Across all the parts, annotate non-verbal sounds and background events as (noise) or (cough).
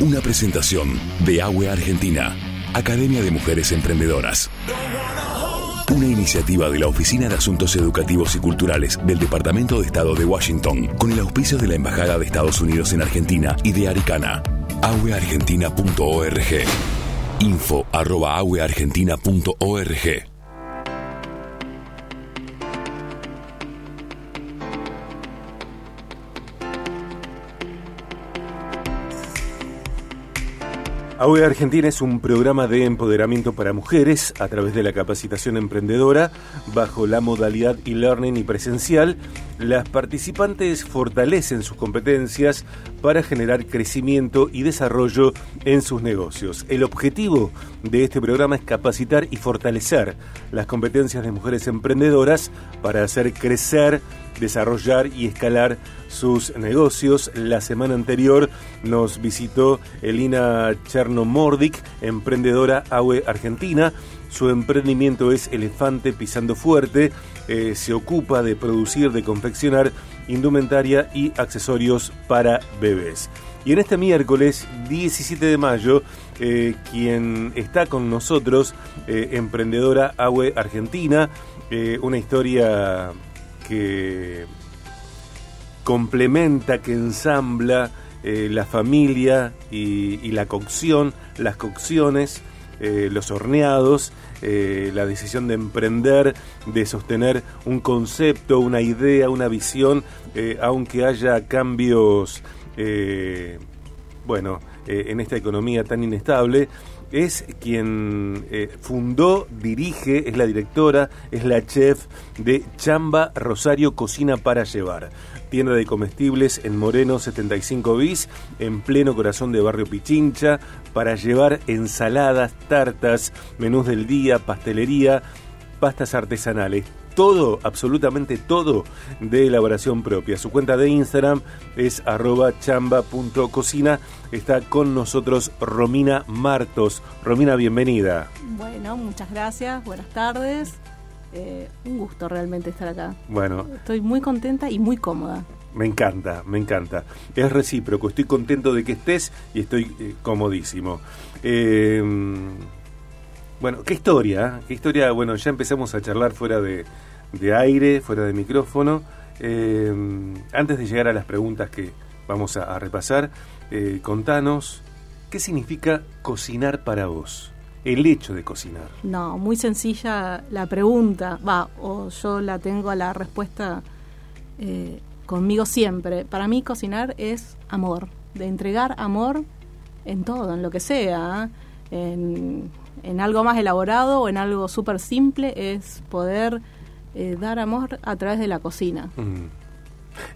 Una presentación de AWE Argentina, Academia de Mujeres Emprendedoras. Una iniciativa de la Oficina de Asuntos Educativos y Culturales del Departamento de Estado de Washington, con el auspicio de la Embajada de Estados Unidos en Argentina y de Aricana. aweargentina.org. Info arroba. AOE Argentina es un programa de empoderamiento para mujeres a través de la capacitación emprendedora bajo la modalidad e-learning y presencial. Las participantes fortalecen sus competencias para generar crecimiento y desarrollo en sus negocios. El objetivo de este programa es capacitar y fortalecer las competencias de mujeres emprendedoras para hacer crecer desarrollar y escalar sus negocios. La semana anterior nos visitó Elina Chernomordic, emprendedora AWE Argentina. Su emprendimiento es Elefante Pisando Fuerte. Eh, se ocupa de producir, de confeccionar indumentaria y accesorios para bebés. Y en este miércoles 17 de mayo, eh, quien está con nosotros, eh, emprendedora AWE Argentina, una historia que complementa, que ensambla la familia y, la cocción, las cocciones, los horneados, eh, la decisión de emprender, de sostener un concepto, una idea, una visión, aunque haya cambios, bueno, en esta economía tan inestable, es quien eh, fundó, dirige, es la directora, es la chef de Chamba Rosario Cocina para Llevar. Tienda de comestibles en Moreno 75 bis, en pleno corazón de Barrio Pichincha, para llevar ensaladas, tartas, menús del día, pastelería, pastas artesanales todo, absolutamente todo de elaboración propia. Su cuenta de Instagram es arroba chamba.cocina. Está con nosotros Romina Martos. Romina, bienvenida. Bueno, muchas gracias, buenas tardes. Eh, un gusto realmente estar acá. Bueno. Estoy muy contenta y muy cómoda. Me encanta, me encanta. Es recíproco, estoy contento de que estés y estoy eh, comodísimo. Eh, bueno, qué historia, qué historia, bueno, ya empezamos a charlar fuera de, aire, fuera de micrófono. Eh, antes de llegar a las preguntas que vamos a, repasar, eh, contanos, ¿qué significa cocinar para vos? El hecho de cocinar. No, muy sencilla la pregunta, va, o yo la tengo a la respuesta eh, conmigo siempre. Para mí cocinar es amor, de entregar amor en todo, en lo que sea, en en algo más elaborado o en algo súper simple es poder eh, dar amor a través de la cocina.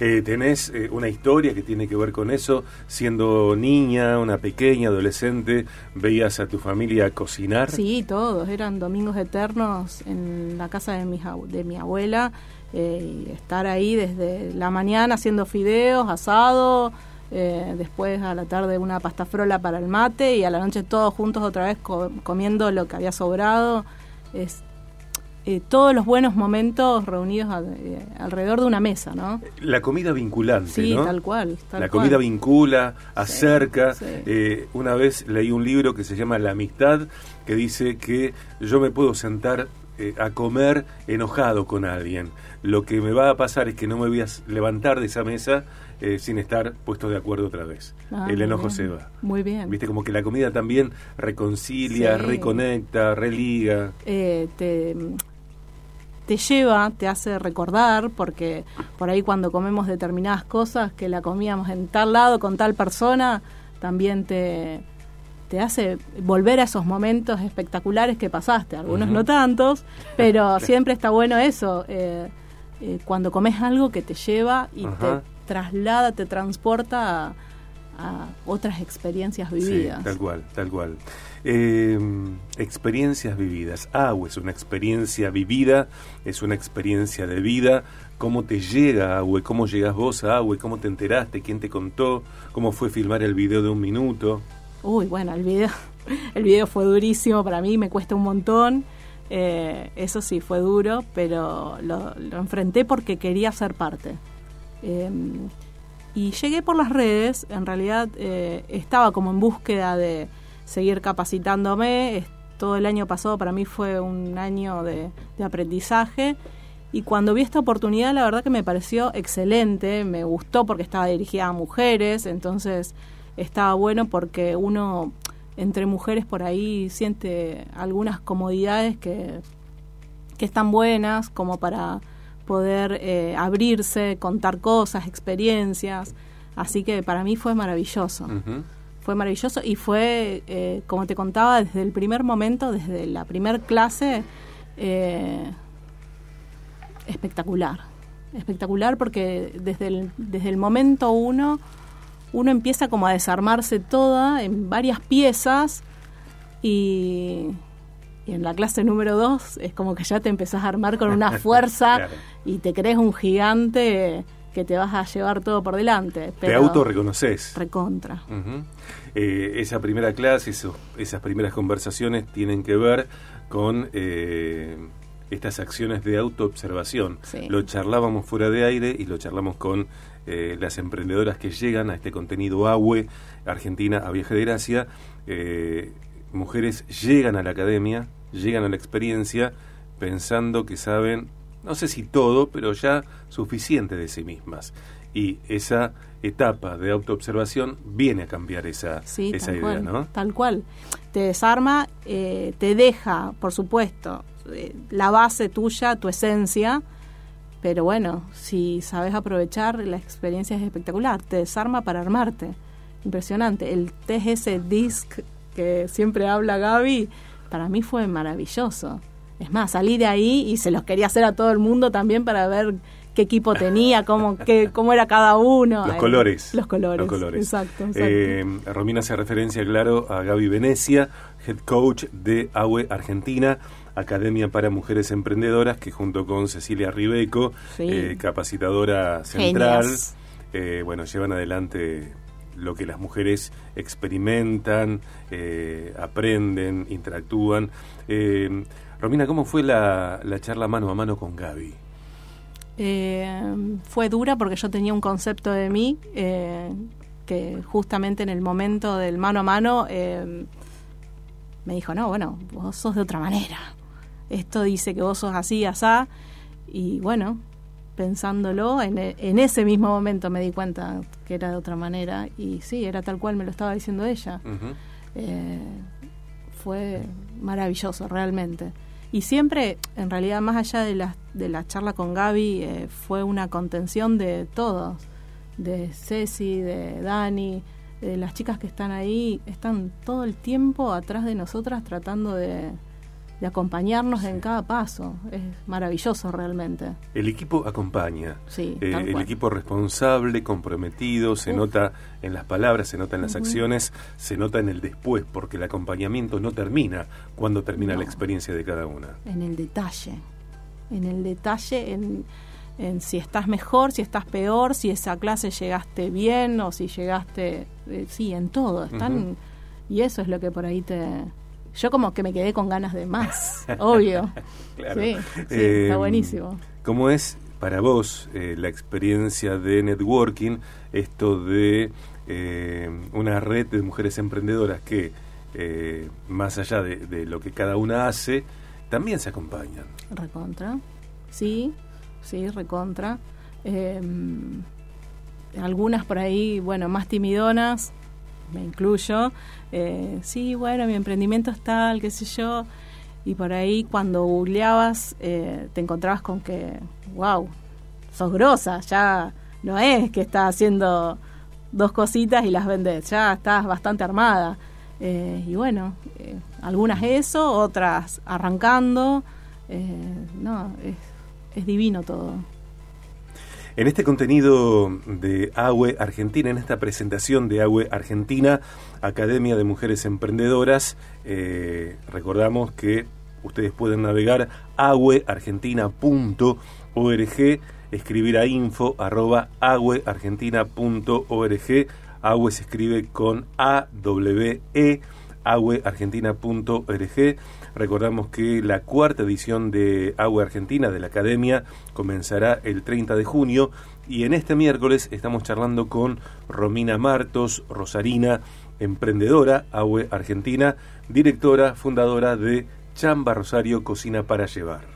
Eh, ¿Tenés eh, una historia que tiene que ver con eso? Siendo niña, una pequeña, adolescente, ¿veías a tu familia cocinar? Sí, todos. Eran domingos eternos en la casa de mi, de mi abuela. estar ahí desde la mañana haciendo fideos, asado, eh, después a la tarde una pasta frola para el mate y a la noche todos juntos otra vez comiendo lo que había sobrado. Es eh, todos los buenos momentos reunidos eh, alrededor de una mesa, ¿no? La comida vinculante, sí, tal cual. la comida vincula, acerca. una vez leí un libro que se llama La amistad, que dice que yo me puedo sentar a comer enojado con alguien. Lo que me va a pasar es que no me voy a levantar de esa mesa eh, sin estar puestos de acuerdo otra vez. Ah, el enojo se va. Muy bien. Viste, como que la comida también reconcilia, reconecta, religa. Eh, te, te lleva, te hace recordar, porque por ahí cuando comemos determinadas cosas que la comíamos en tal lado con tal persona, también te, te hace volver a esos momentos espectaculares que pasaste, algunos no tantos, pero (laughs) siempre está bueno eso, eh, cuando comes algo que te lleva y te traslada, te transporta a, otras experiencias vividas. tal cual, tal cual. Eh, experiencias vividas. Agua es una experiencia vivida, es una experiencia de vida. ¿Cómo te llega Agua? ¿Cómo llegas vos a Agua? ¿Cómo te enteraste? ¿Quién te contó? ¿Cómo fue filmar el video de un minuto? Uy, bueno, el video, (laughs) el video fue durísimo para mí, me cuesta un montón. Eh, eso sí, fue duro, pero lo enfrenté porque quería ser parte. Em, y llegué por las redes, en realidad eh, estaba como en búsqueda de seguir capacitándome, todo el año pasado para mí fue un año de, aprendizaje y cuando vi esta oportunidad la verdad que me pareció excelente, me gustó porque estaba dirigida a mujeres, entonces estaba bueno porque uno entre mujeres por ahí siente algunas comodidades que, que están buenas como para poder eh, abrirse, contar cosas, experiencias. Así que para mí fue maravilloso. Fue maravilloso y fue, eh, como te contaba, desde el primer momento, desde la primer clase, eh, espectacular. Espectacular porque desde el, desde el momento uno, uno empieza como a desarmarse toda en varias piezas y y en la clase número dos es como que ya te empezás a armar con una (laughs) fuerza y te crees un gigante que te vas a llevar todo por delante. te auto reconoces. Recontra. Eh, esa primera clase, esas primeras conversaciones tienen que ver con eh, estas acciones de autoobservación. Lo charlábamos fuera de aire y lo charlamos con eh, las emprendedoras que llegan a este contenido AWE, Argentina a Viaje de Gracia mujeres llegan a la academia, llegan a la experiencia pensando que saben, no sé si todo, pero ya suficiente de sí mismas. Y esa etapa de autoobservación viene a cambiar esa, esa idea, ¿no? Tal cual. Te desarma, eh, te deja, por supuesto, eh, la base tuya, tu esencia, pero bueno, si sabes aprovechar, la experiencia es espectacular. Te desarma para armarte. Impresionante. El TGS Disc que siempre habla Gaby, para mí fue maravilloso. Es más, salí de ahí y se los quería hacer a todo el mundo también para ver qué equipo tenía, cómo, (laughs) qué, cómo era cada uno. Los colores. Los colores. Los colores. Exacto. Eh, Romina hace referencia, claro, a Gaby Venecia, head coach de AWE Argentina. Academia para Mujeres Emprendedoras, que junto con Cecilia Ribeco, eh, capacitadora central, eh, bueno, llevan adelante lo que las mujeres experimentan, eh, aprenden, interactúan. Eh, Romina, ¿cómo fue la, charla mano a mano con Gaby? Eh, fue dura porque yo tenía un concepto de mí que justamente en el momento del mano a mano me dijo, no, bueno, vos sos de otra manera. Esto dice que vos sos así, asá. Y bueno, pensándolo, en, e, en, ese mismo momento me di cuenta que era de otra manera y sí, era tal cual me lo estaba diciendo ella. Eh, fue maravilloso, realmente. Y siempre, en realidad, más allá de la, de la charla con Gaby, eh, fue una contención de todos, de Ceci, de Dani, de las chicas que están ahí, están todo el tiempo atrás de nosotras tratando de, de acompañarnos en cada paso. Es maravilloso realmente. El equipo acompaña. Sí, eh, el equipo responsable, comprometido, se nota en las palabras, se nota en las acciones, se nota en el después, porque el acompañamiento no termina cuando termina la experiencia de cada una. En el detalle. En el detalle, en, en si estás mejor, si estás peor, si esa clase llegaste bien o si llegaste. Eh, sí, en todo. Están. Y eso es lo que por ahí te yo como que me quedé con ganas de más, obvio. (laughs) Sí, está eh, buenísimo. ¿Cómo es para vos eh, la experiencia de networking, esto de eh, una red de mujeres emprendedoras que, más allá de, lo que cada una hace, también se acompañan? Recontra, sí, sí, recontra. algunas por ahí, bueno, más timidonas, me incluyo, eh, sí, bueno, mi emprendimiento es tal, qué sé yo, y por ahí cuando googleabas eh, te encontrabas con que, wow, sos grosa, ya no es que estás haciendo dos cositas y las vendes, ya estás bastante armada. Eh, y bueno, algunas eso, otras arrancando, no, es, es divino todo. En este contenido de AWE Argentina, en esta presentación de AWE Argentina, Academia de Mujeres Emprendedoras, eh, recordamos que ustedes pueden navegar aweargentina.org, escribir a info arroba aweargentina.org. AWE se escribe con A-W-E agueargentina.org. Recordamos que la cuarta edición de Agua Argentina de la Academia comenzará el 30 de junio y en este miércoles estamos charlando con Romina Martos, Rosarina, emprendedora, Agua Argentina, directora, fundadora de Chamba Rosario Cocina para Llevar.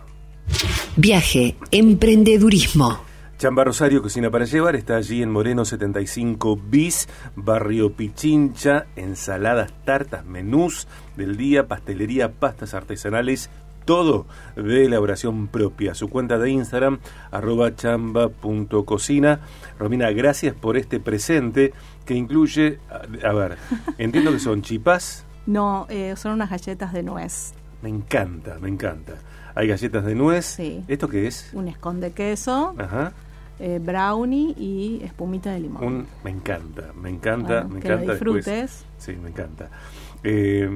Viaje, emprendedurismo. Chamba Rosario Cocina para Llevar está allí en Moreno 75 bis, barrio Pichincha, ensaladas, tartas, menús del día, pastelería, pastas artesanales, todo de elaboración propia. Su cuenta de Instagram, arroba chamba.cocina. Romina, gracias por este presente que incluye, a, ver, (laughs) entiendo que son chipas. No, eh, son unas galletas de nuez. Me encanta, me encanta. Hay galletas de nuez. Sí. ¿Esto qué es? Un esconde queso. Ajá. Eh, brownie y espumita de limón. me encanta, me encanta, me que encanta. Lo disfrutes. sí, me encanta. Eh,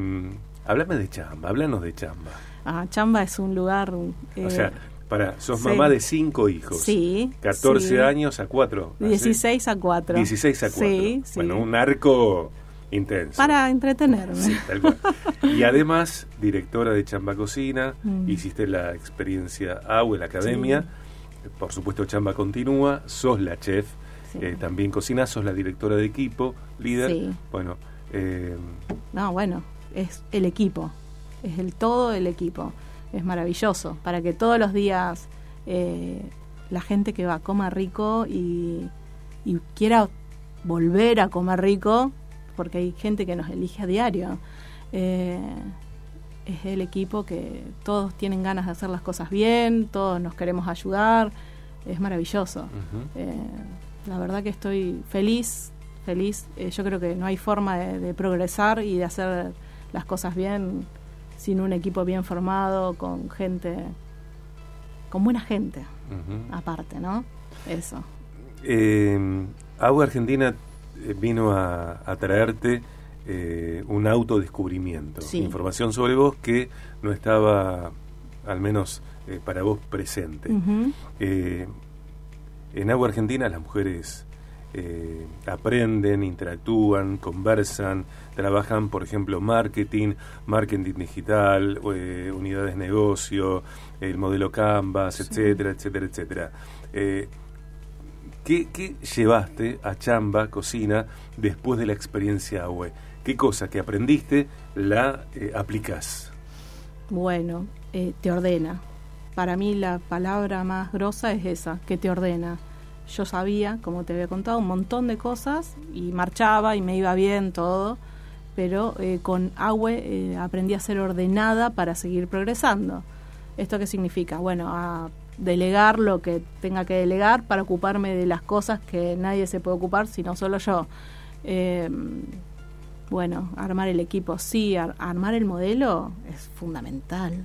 háblame de Chamba, háblanos de Chamba. Ah, Chamba es un lugar... o sea, eh, para, sos mamá de cinco hijos. Sí. 14 años a 4. 16 a 4. 16 a 4. Sí, Bueno, un arco intenso. Para entretenerme. Sí, tal cual. y además, directora de Chamba Cocina, mm. hiciste la experiencia AU en la academia por supuesto Chamba continúa, sos la chef, eh, también cocina, sos la directora de equipo, líder. Bueno, eh, no, bueno, es el equipo, es el todo el equipo, es maravilloso para que todos los días eh, la gente que va coma rico y, y quiera volver a comer rico, porque hay gente que nos elige a diario. Eh, es el equipo que todos tienen ganas de hacer las cosas bien, todos nos queremos ayudar, es maravilloso. Eh, la verdad que estoy feliz, feliz. Eh, yo creo que no hay forma de, progresar y de hacer las cosas bien sin un equipo bien formado, con gente, con buena gente, aparte, ¿no? Eso. Eh, Agua Argentina vino a, a traerte eh, un autodescubrimiento, información sobre vos que no estaba, al menos eh, para vos, presente. Eh, en Agua Argentina las mujeres aprenden, interactúan, conversan, trabajan, por ejemplo, marketing, marketing digital, unidades de negocio, el modelo Canvas, etcétera, etcétera, etcétera. ¿Qué, ¿Qué, llevaste a Chamba Cocina después de la experiencia AWE? ¿Qué cosa que aprendiste la eh, aplicás? Bueno, eh, te ordena. Para mí la palabra más grosa es esa, que te ordena. Yo sabía, como te había contado, un montón de cosas y marchaba y me iba bien todo, pero eh, con AWE aprendí a ser ordenada para seguir progresando. ¿Esto qué significa? Bueno, a delegar lo que tenga que delegar para ocuparme de las cosas que nadie se puede ocupar, sino solo yo. Eh, bueno, armar el equipo, sí, armar el modelo es fundamental.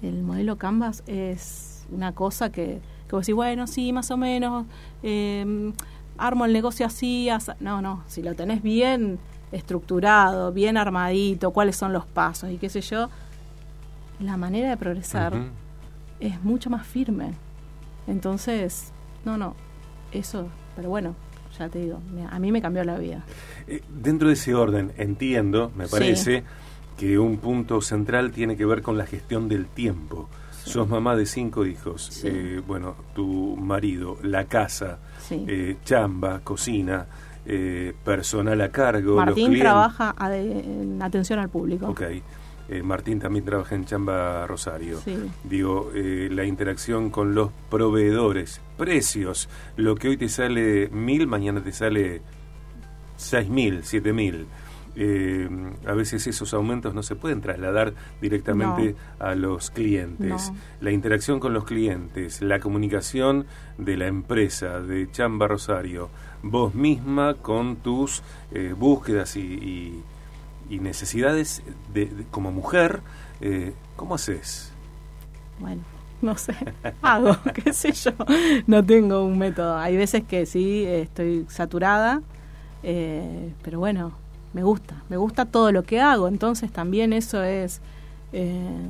El modelo Canvas es una cosa que, que vos decís, bueno, sí, más o menos, em, armo el negocio así, no, no, si lo tenés bien estructurado, bien armadito, cuáles son los pasos y qué sé yo, la manera de progresar es mucho más firme. Entonces, no, no, eso, pero bueno, ya te digo, a mí me cambió la vida. Eh, dentro de ese orden, entiendo, me parece, que un punto central tiene que ver con la gestión del tiempo. Sos mamá de cinco hijos, eh, bueno, tu marido, la casa, eh, chamba, cocina, personal a cargo. Martín trabaja en atención al público. Ok. Eh, Martín también trabaja en Chamba Rosario. Digo, eh, la interacción con los proveedores, precios, lo que hoy te sale mil, mañana te sale seis mil, siete mil. Eh, a veces esos aumentos no se pueden trasladar directamente a los clientes. La interacción con los clientes, la comunicación de la empresa de Chamba Rosario, vos misma con tus búsquedas y y necesidades de, como mujer, eh, ¿cómo haces? Bueno, no sé, (laughs) hago, (laughs) qué sé yo, no tengo un método. Hay veces que sí estoy saturada, eh, pero bueno, me gusta, me gusta todo lo que hago, entonces también eso es, eh,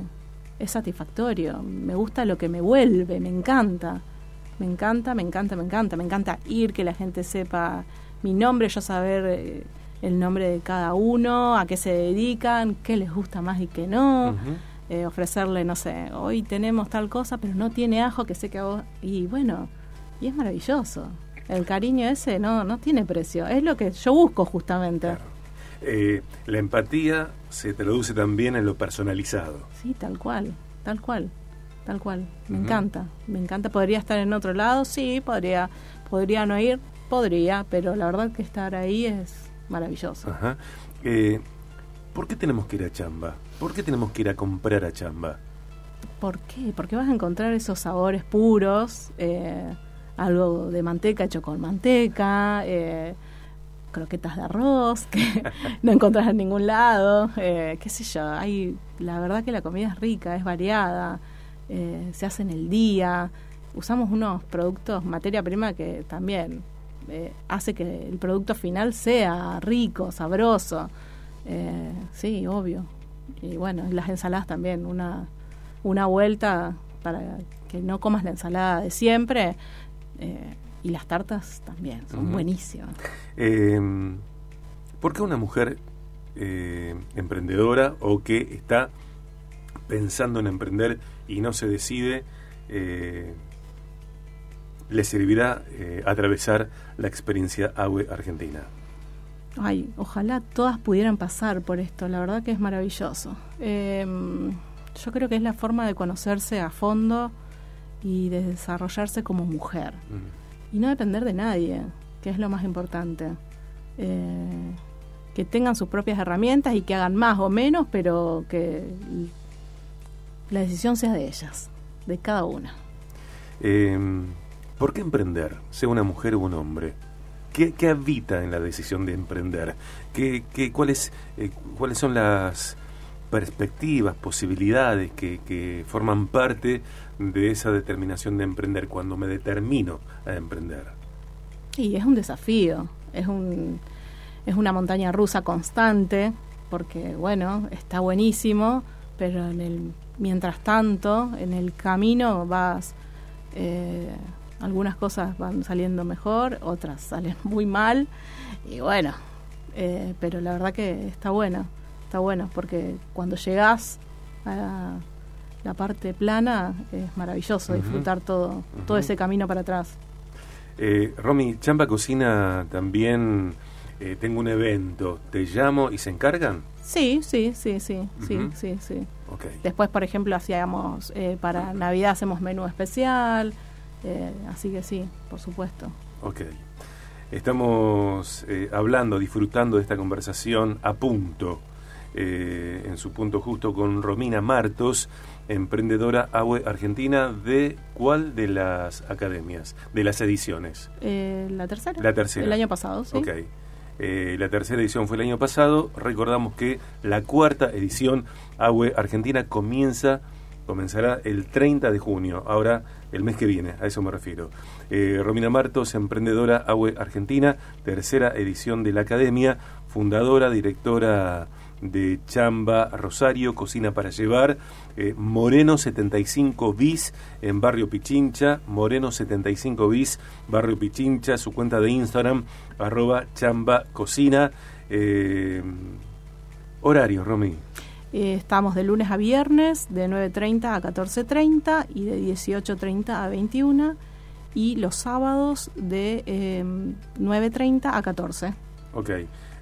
es satisfactorio, me gusta lo que me vuelve, me encanta, me encanta, me encanta, me encanta, me encanta ir, que la gente sepa mi nombre, yo saber el nombre de cada uno, a qué se dedican, qué les gusta más y qué no. Eh, ofrecerle, no sé, hoy tenemos tal cosa, pero no tiene ajo, que sé que a vos... Y bueno, y es maravilloso. El cariño ese no, no tiene precio. Es lo que yo busco justamente. Claro. Eh, la empatía se traduce también en lo personalizado. Sí, tal cual, tal cual, tal cual. Me encanta, me encanta. ¿Podría estar en otro lado? Sí, podría, podría no ir, podría, pero la verdad que estar ahí es maravilloso. Ajá. Eh, ¿Por qué tenemos que ir a Chamba? ¿Por qué tenemos que ir a comprar a Chamba? ¿Por qué? Porque vas a encontrar esos sabores puros, eh, algo de manteca hecho con manteca, eh, croquetas de arroz que (laughs) no encontrás en ningún lado, eh, qué sé yo. Hay, la verdad que la comida es rica, es variada, eh, se hace en el día. Usamos unos productos, materia prima que también eh, hace que el producto final sea rico, sabroso. Eh, sí, obvio. Y bueno, las ensaladas también, una, una vuelta para que no comas la ensalada de siempre. eh, y las tartas también, son buenísimas. Eh, ¿Por qué una mujer eh, emprendedora o que está pensando en emprender y no se decide, le servirá eh, atravesar la experiencia AWE Argentina? Ay, ojalá todas pudieran pasar por esto, la verdad que es maravilloso. Eh, yo creo que es la forma de conocerse a fondo y de desarrollarse como mujer. Mm. Y no depender de nadie, que es lo más importante. Eh, que tengan sus propias herramientas y que hagan más o menos, pero que la decisión sea de ellas, de cada una. Eh, ¿Por qué emprender, sea una mujer o un hombre? ¿Qué, habita en la decisión de emprender? ¿Qué, cuáles, eh, ¿Cuáles son las perspectivas, posibilidades que, que forman parte de esa determinación de emprender cuando me determino a emprender? Y es un desafío, es un es una montaña rusa constante, porque bueno, está buenísimo, pero en el mientras tanto, en el camino vas eh, algunas cosas van saliendo mejor, otras salen (laughs) muy mal, y bueno, eh, pero la verdad que está bueno, está bueno, porque cuando llegas a la, la parte plana es maravilloso disfrutar todo, todo ese camino para atrás. Eh, Romy, Chamba Cocina también eh, tengo un evento, te llamo y se encargan. Sí, sí, sí, sí, sí, sí, sí. Después, por ejemplo, hacíamos eh, para Navidad hacemos menú especial, eh, así que sí, por supuesto. Ok. Estamos eh, hablando, disfrutando de esta conversación a punto, eh, en su punto justo con Romina Martos, emprendedora AWE Argentina, ¿de cuál de las academias, de las ediciones? Eh, la tercera. La tercera. El año pasado, sí. Ok. Eh, la tercera edición fue el año pasado. Recordamos que la cuarta edición AWE Argentina comienza, comenzará el 30 de junio. Ahora, el mes que viene, a eso me refiero. Eh, Romina Martos, emprendedora AWE Argentina, tercera edición de la academia, fundadora, directora de Chamba Rosario, Cocina para Llevar, eh, Moreno 75 bis en Barrio Pichincha, Moreno 75 bis, Barrio Pichincha, su cuenta de Instagram, arroba Chamba Cocina. Eh, horario, Romy. Eh, estamos de lunes a viernes, de 9.30 a 14.30 y de 18.30 a 21. Y los sábados de eh, 9.30 a 14. Ok.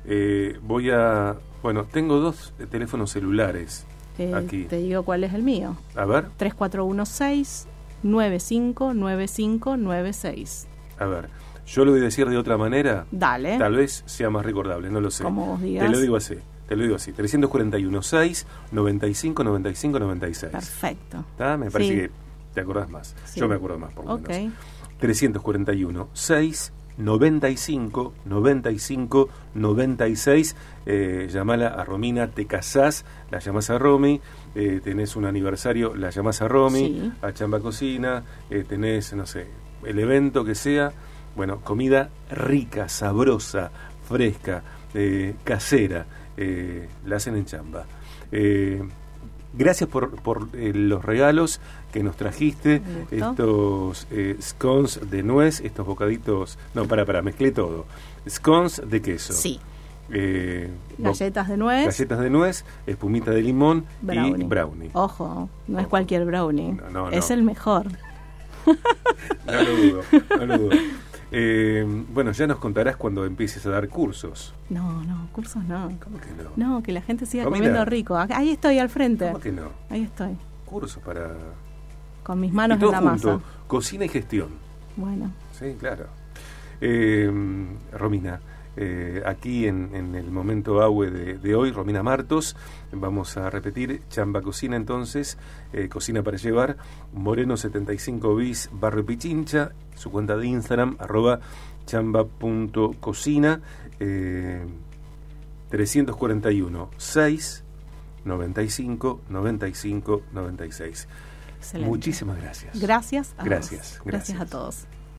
Eh, voy a... Bueno, tengo dos teléfonos celulares Eh, aquí. Te digo cuál es el mío. A ver, 3416 959596. a ver. Yo lo voy a decir de otra manera. Dale. Tal vez sea más recordable, no lo sé. Como vos digas. Te lo digo así. Te lo digo así. 341 6 95 95 96. Perfecto. ¿Está? Me parece Sí. que te acordás más. Sí. Yo me acuerdo más, por lo Ok. menos. 341 6 95 95 96 eh, llamala a Romina, te casás, la llamás a Romy, eh, tenés un aniversario, la llamás a Romy, Sí. a Chamba Cocina, eh, tenés, no sé, el evento que sea, bueno, comida rica, sabrosa, fresca, eh, casera, eh, la hacen en Chamba. Eh, gracias por, por eh, los regalos que nos trajiste, estos eh, scones de nuez, estos bocaditos, no, para, para, mezclé todo. Scones de queso. Sí. eh, Galletas de nuez, galletas de nuez, espumita de limón brownie. y brownie. Ojo, no es cualquier brownie. No, no, es no. el mejor. (laughs) No lo dudo, no lo dudo. Eh, bueno, ya nos contarás cuando empieces a dar cursos. No, no, cursos no. ¿Cómo que no? No, que la gente siga comiendo rico. Ahí estoy al frente. ¿Cómo que no? Ahí estoy. Cursos para... Con mis Y manos todo en la junto, masa. cocina y gestión. Bueno, Sí, claro. Eh, Romina, eh, aquí en, en el momento AUE de, de hoy, Romina Martos, vamos a repetir, Chamba Cocina entonces, eh, Cocina para Llevar, Moreno 75 bis, Barrio Pichincha, su cuenta de Instagram, arroba chamba.cocina, eh, 341 6 95 95 96. excelente. Muchísimas gracias. Gracias a Gracias, vos. gracias. Gracias a todos.